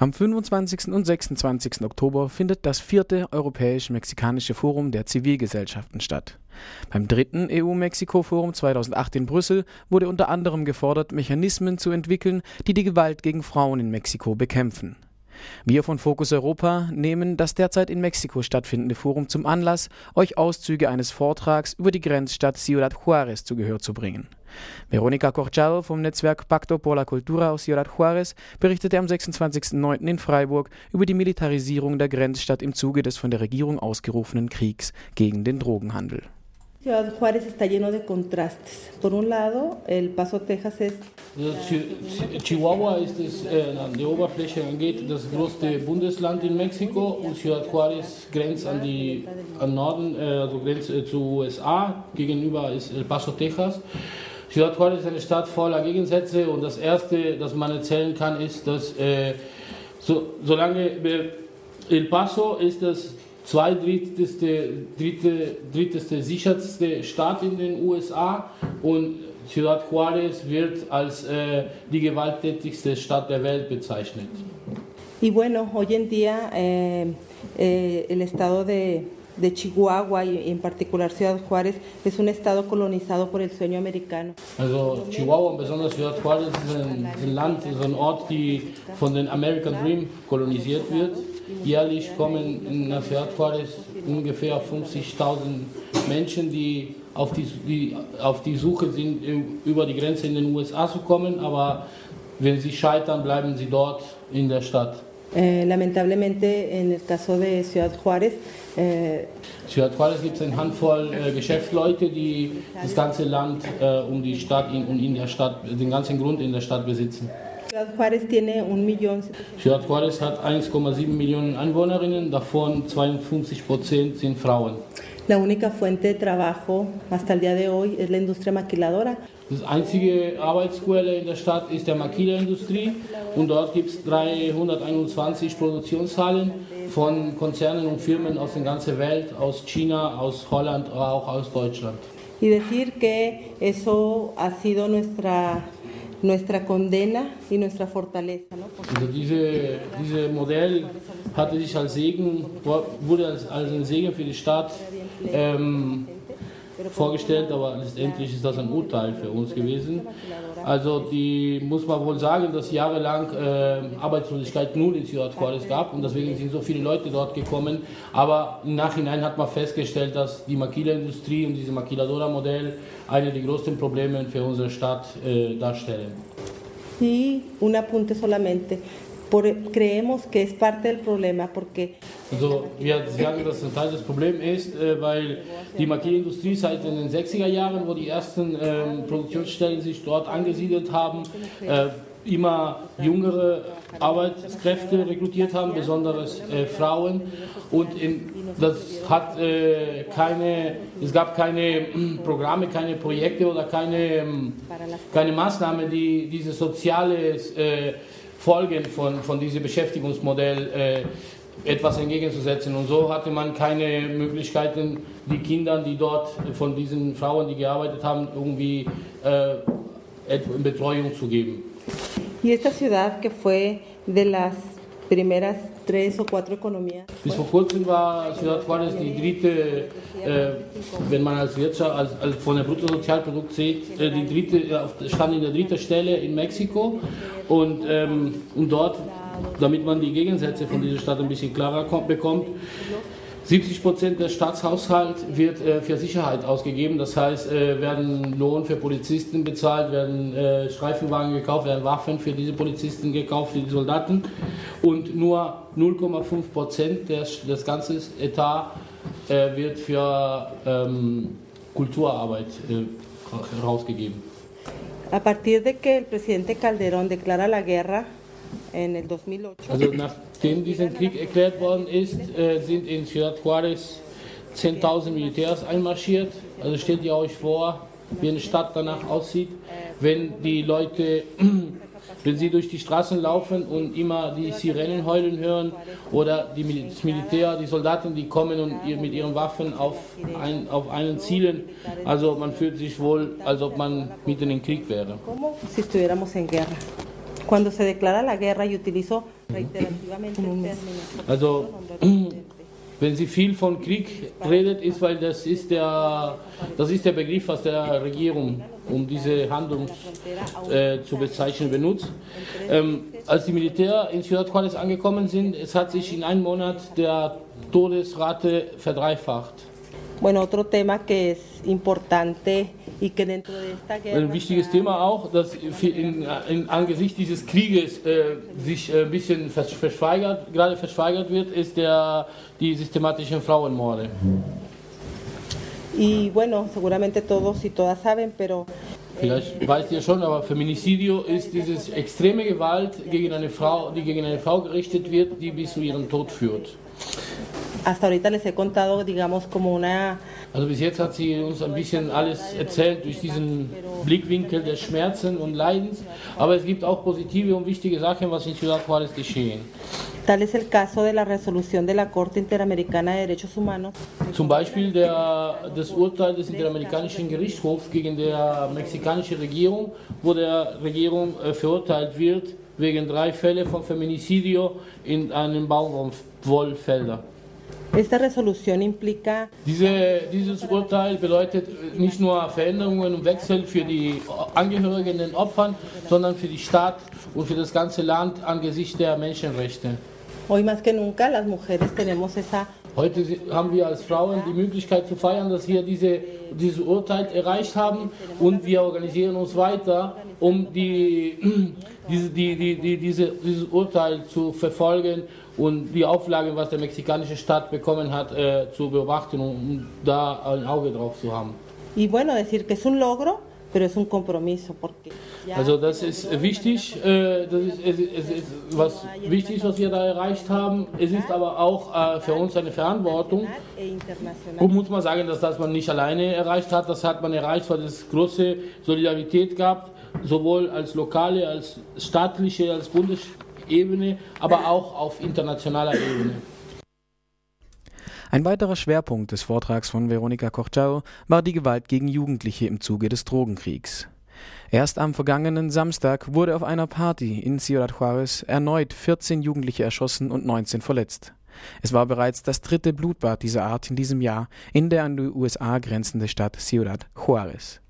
Am 25. und 26. Oktober findet das vierte Europäisch-Mexikanische Forum der Zivilgesellschaften statt. Beim dritten EU-Mexiko-Forum 2008 in Brüssel wurde unter anderem gefordert, Mechanismen zu entwickeln, die die Gewalt gegen Frauen in Mexiko bekämpfen. Wir von Focus Europa nehmen das derzeit in Mexiko stattfindende Forum zum Anlass, euch Auszüge eines Vortrags über die Grenzstadt Ciudad Juárez zu Gehör zu bringen. Veronica Corchal vom Netzwerk Pacto por la Cultura aus Ciudad Juárez berichtete am 26.09. in Freiburg über die Militarisierung der Grenzstadt im Zuge des von der Regierung ausgerufenen Kriegs gegen den Drogenhandel. Ciudad Juárez está lleno de contrastes. Por un lado, El Paso, Texas es. Chihuahua ist es, äh, an der Oberfläche angeht, das größte Bundesland in Mexiko und Ciudad Juárez grenzt an die an Norden, äh, also grenzt äh, zu USA. Gegenüber ist El Paso, Texas. Juárez ist eine Stadt voller Gegensätze und das erste, das man erzählen kann, ist, dass äh, so, solange El Paso ist das zweitdritteste, dritte, dritteste, sicherste Staat in den USA und Ciudad Juárez wird als äh, die gewalttätigste Stadt der Welt bezeichnet. Y bueno, hoy en día eh, eh, el estado de, de Chihuahua y en particular Ciudad Juárez es un estado colonizado por el sueño americano. Also Chihuahua besonders Ciudad Juárez ist ein, ein Land, ist ein Ort, die von den American Dream kolonisiert wird. Jährlich kommen in Ciudad Juárez ungefähr 50.000 Menschen, die auf die, die auf die Suche sind, über die Grenze in den USA zu kommen, aber wenn sie scheitern, bleiben sie dort in der Stadt. Eh, lamentablemente, en el caso de Ciudad Juárez, eh, Ciudad Juárez gibt es eine Handvoll äh, Geschäftsleute, die das ganze Land äh, um die Stadt in, und in der Stadt, den ganzen Grund in der Stadt besitzen. Ciudad Juárez tiene un millón. Ciudad Juárez hat 1,7 Millionen Einwohnerinnen, davon 52 Prozent sind Frauen. La única fuente de trabajo hasta el día de hoy es la industria maquiladora. Das einzige Arbeitsquelle in der Stadt ist der Maquila-Industrie und dort gibt es 321 Produktionshallen von Konzernen und Firmen aus der ganzen Welt, aus China, aus Holland, auch aus Deutschland. Y decir que eso ha sido nuestra nuestra condena y nuestra fortaleza. ¿no? Also diese, dieses Modell hatte sich als Segen, wurde als, als ein Segen für die Stadt ähm, vorgestellt, aber letztendlich ist das ein Urteil für uns gewesen. Also die muss man wohl sagen, dass jahrelang äh, Arbeitslosigkeit null in Ciudad Juarez gab und deswegen sind so viele Leute dort gekommen. Aber im Nachhinein hat man festgestellt, dass die Maquila-Industrie und dieses Maquiladora-Modell eine der größten Probleme für unsere Stadt äh, darstellen. Y un apunte solamente. Por, creemos que es parte del problema porque also wir sagen, dass ein Teil des Problems ist, äh, weil die Maquillindustrie seit den 60er Jahren, wo die ersten äh, Produktionsstellen sich dort angesiedelt haben, äh, immer jüngere Arbeitskräfte rekrutiert haben, besonders äh, Frauen. Und in, das hat äh, keine, es gab keine äh, Programme, keine Projekte oder keine, ähm, keine Maßnahmen, die diese soziale Folgen von, von diesem Beschäftigungsmodell äh, etwas entgegenzusetzen. Und so hatte man keine Möglichkeiten, die Kinder, die dort von diesen Frauen, die gearbeitet haben, irgendwie äh, Betreuung zu geben. Y esta ciudad que fue de las primeras tres o cuatro economías. Bis vor kurzem war Ciudad Juárez die dritte, äh, wenn man als Wirtschaft, als, als von der Bruttosozialprodukt sieht, äh, die dritte, stand in der dritten Stelle in Mexiko und, ähm, und dort, damit man die Gegensätze von dieser Stadt ein bisschen klarer kommt, bekommt, 70 Prozent des Staatshaushalts wird äh, für Sicherheit ausgegeben. Das heißt, äh, werden Lohn für Polizisten bezahlt, werden äh, Streifenwagen gekauft, werden Waffen für diese Polizisten gekauft, für die Soldaten. Und nur 0,5 Prozent des, des ganzen Etat äh, wird für ähm, Kulturarbeit äh, rausgegeben. A partir de que el presidente Calderón declara la guerra en el 2008. Also nachdem dieser Krieg erklärt worden ist, äh, sind in Ciudad Juárez 10.000 Militärs einmarschiert. Also stellt ihr euch vor, wie eine Stadt danach aussieht, wenn die Leute, wenn sie durch die Straßen laufen und immer die Sirenen heulen hören oder die, das Militär, die Soldaten, die kommen und mit ihren Waffen auf, ein, auf einen zielen. Also man fühlt sich wohl, als ob man mitten im Krieg wäre. Cuando se declara la guerra y utilizo reiterativamente términos. Also, wenn sie viel von Krieg redet, ist, weil das ist der, das ist der Begriff, was der Regierung, um diese Handlung äh, zu bezeichnen, benutzt. Ähm, als die Militär in Ciudad Juárez angekommen sind, es hat sich in einem Monat der Todesrate verdreifacht. Bueno, otro tema que es importante Ein wichtiges Thema auch, das in, in, angesichts dieses Krieges äh, sich ein bisschen verschweigert, gerade verschweigert wird, ist der, die systematischen Frauenmorde. Y bueno, seguramente todos y todas saben, pero Vielleicht weißt ihr schon, aber Feminicidio ist diese extreme Gewalt gegen eine Frau, die gegen eine Frau gerichtet wird, die bis zu ihrem Tod führt. Hasta ahorita les he contado, digamos, como una Also bis jetzt hat sie uns ein bisschen alles erzählt durch diesen Blickwinkel des Schmerzen und Leidens, aber es gibt auch positive und wichtige Sachen, was in Ciudad Juárez geschehen. Tal es el caso de la resolución de la Corte Interamericana de Derechos Humanos. Zum Beispiel der, das Urteil des Interamerikanischen Gerichtshofs gegen die mexikanische Regierung, wo der Regierung äh, verurteilt wird wegen drei Fälle von Feminicidio in einem Baumwollfelder. Diese, dieses Urteil bedeutet nicht nur Veränderungen und Wechsel für die Angehörigen den Opfern, sondern für die Stadt und für das ganze Land angesichts der Menschenrechte. Heute haben wir als Frauen die Möglichkeit zu feiern, dass wir diese, dieses Urteil erreicht haben und wir organisieren uns weiter, um die, diese, die, die, die, diese, dieses Urteil zu verfolgen und die Auflagen, was der mexikanische Staat bekommen hat, äh, zu beobachten und um da ein Auge drauf zu haben. y bueno, decir que es un logro, Also das ist wichtig, äh, das ist, es, es ist was wichtig, was wir da erreicht haben. Es ist aber auch äh, für uns eine Verantwortung. e. Und muss man sagen, dass das man nicht alleine erreicht hat. Das hat man erreicht, weil es große Solidarität gab, sowohl als lokale, als staatliche, als Bundesebene, aber auch auf internationaler Ebene. Ein weiterer Schwerpunkt des Vortrags von Veronika Kochau war die Gewalt gegen Jugendliche im Zuge des Drogenkriegs. Erst am vergangenen Samstag wurde auf einer Party in Ciudad Juárez erneut 14 Jugendliche erschossen und 19 verletzt. Es war bereits das dritte Blutbad dieser Art in diesem Jahr in der an die USA grenzende Stadt Ciudad Juárez.